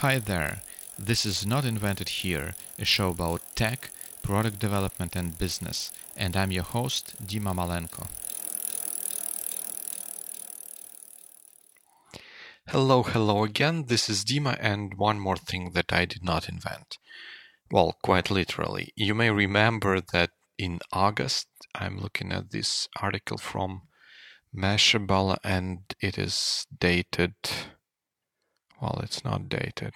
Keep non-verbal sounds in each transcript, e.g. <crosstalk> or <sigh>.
Hi there. This is Not Invented Here, a show about tech, product development, and business, and I'm your host, Dima Malenko. Hello, hello again. This is Dima, and one more thing that I did not invent. Well, quite literally. You may remember that in August, I'm looking at this article from Mashable, and it is dated well, it's not dated.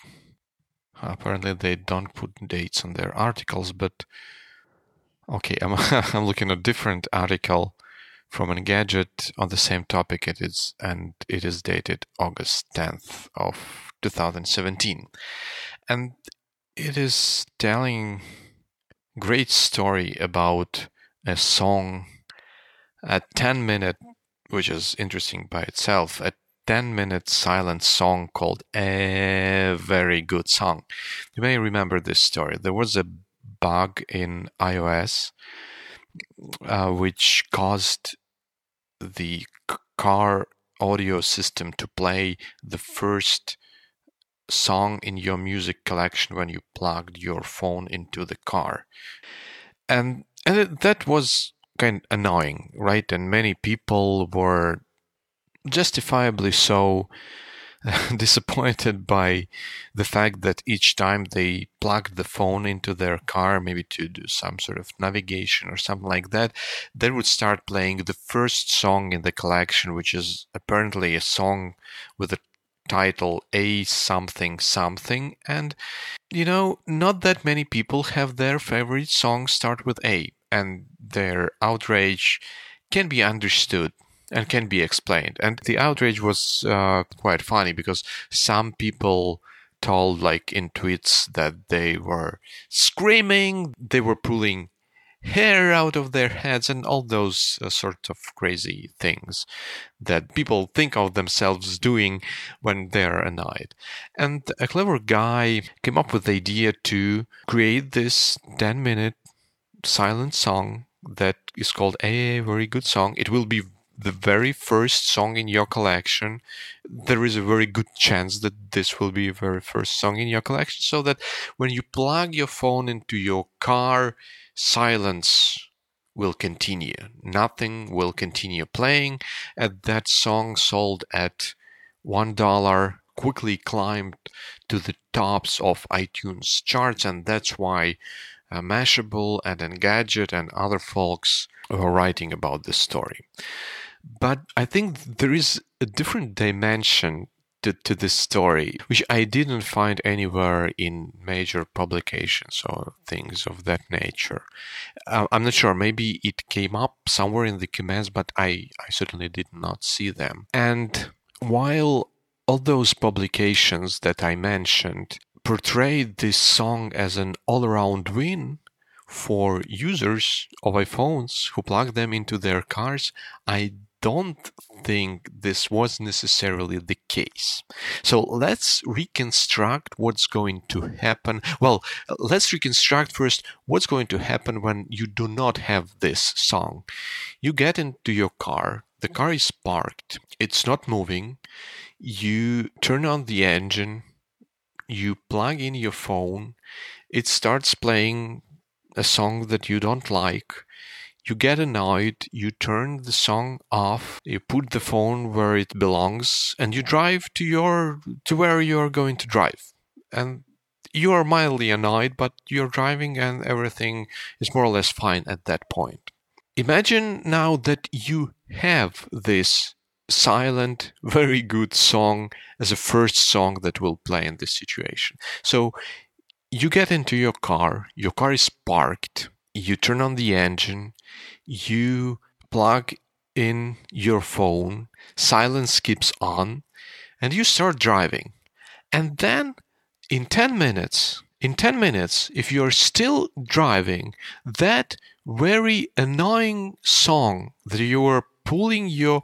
Apparently, they don't put dates on their articles, but okay, I'm, <laughs> I'm looking at a different article from Engadget on the same topic. It is and it is dated August 10th of 2017, and it is telling great story about a song, a 10 minute, which is interesting by itself, a 10 minute silent song called A Very Good Song. You may remember this story. There was a bug in iOS uh, which caused the car audio system to play the first song in your music collection when you plugged your phone into the car. And, and that was kind of annoying, right? And many people were justifiably so <laughs> disappointed by the fact that each time they plugged the phone into their car, maybe to do some sort of navigation or something like that, they would start playing the first song in the collection, which is apparently a song with a title A something something. And, you know, not that many people have their favorite songs start with A, and their outrage can be understood and can be explained. And the outrage was uh, quite funny because some people told, like in tweets, that they were screaming, they were pulling hair out of their heads, and all those uh, sort of crazy things that people think of themselves doing when they're annoyed. And a clever guy came up with the idea to create this 10 minute silent song that is called a very good song. It will be the very first song in your collection, there is a very good chance that this will be the very first song in your collection. So that when you plug your phone into your car, silence will continue. Nothing will continue playing. And that song sold at one dollar quickly climbed to the tops of iTunes charts, and that's why uh, Mashable and Engadget and other folks were writing about this story. But I think there is a different dimension to, to this story, which I didn't find anywhere in major publications or things of that nature. Uh, I'm not sure. Maybe it came up somewhere in the comments, but I, I certainly did not see them. And while all those publications that I mentioned portrayed this song as an all around win, for users of iPhones who plug them into their cars, I don't think this was necessarily the case. So let's reconstruct what's going to happen. Well, let's reconstruct first what's going to happen when you do not have this song. You get into your car, the car is parked, it's not moving. You turn on the engine, you plug in your phone, it starts playing a song that you don't like you get annoyed, you turn the song off, you put the phone where it belongs, and you drive to your to where you're going to drive. And you are mildly annoyed, but you're driving and everything is more or less fine at that point. Imagine now that you have this silent, very good song as a first song that will play in this situation. So you get into your car, your car is parked, you turn on the engine, you plug in your phone, silence keeps on, and you start driving. And then in 10 minutes, in 10 minutes, if you're still driving, that very annoying song that you are pulling your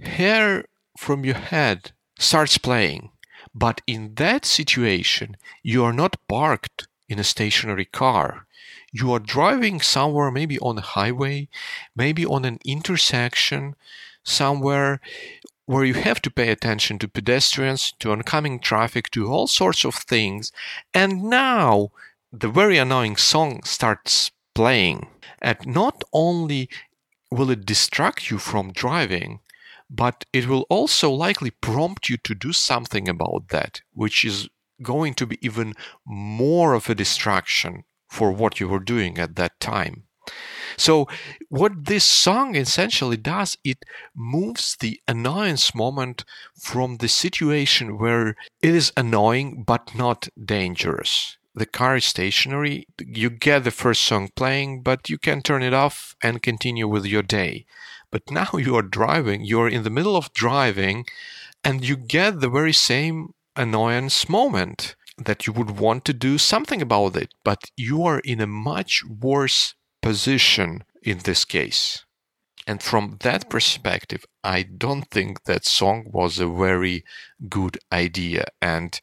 hair from your head starts playing. But in that situation, you are not parked in a stationary car you are driving somewhere, maybe on a highway, maybe on an intersection, somewhere where you have to pay attention to pedestrians, to oncoming traffic, to all sorts of things. And now the very annoying song starts playing. And not only will it distract you from driving, but it will also likely prompt you to do something about that, which is going to be even more of a distraction for what you were doing at that time. So, what this song essentially does, it moves the annoyance moment from the situation where it is annoying but not dangerous. The car is stationary, you get the first song playing, but you can turn it off and continue with your day. But <laughs> now you are driving, you're in the middle of driving, and you get the very same annoyance moment that you would want to do something about it, but you are in a much worse position in this case. And from that perspective, I don't think that song was a very good idea. And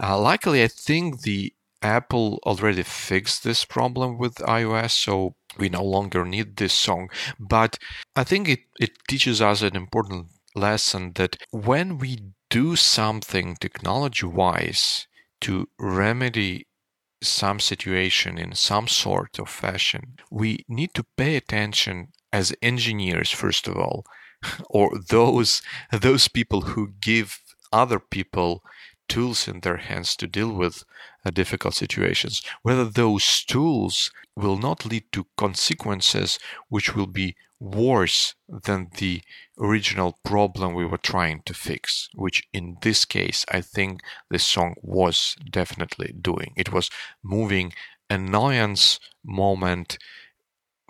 uh, luckily, I think the Apple already fixed this problem with iOS, so we no longer need this song. But I think it, it teaches us an important lesson that when we do something technology wise to remedy some situation in some sort of fashion, we need to pay attention as engineers, first of all, <laughs> or those those people who give other people tools in their hands to deal with uh, difficult situations, whether those tools will not lead to consequences which will be worse than the original problem we were trying to fix, which in this case, I think this song was definitely doing. It was moving annoyance moment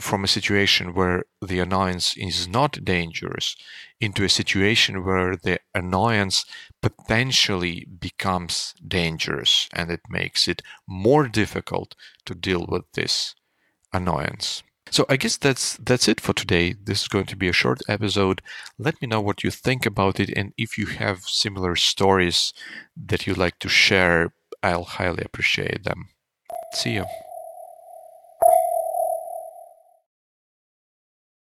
from a situation where the annoyance is not dangerous into a situation where the annoyance potentially becomes dangerous and it makes it more difficult to deal with this annoyance. So I guess that's that's it for today. This is going to be a short episode. Let me know what you think about it and if you have similar stories that you'd like to share, I'll highly appreciate them. See you.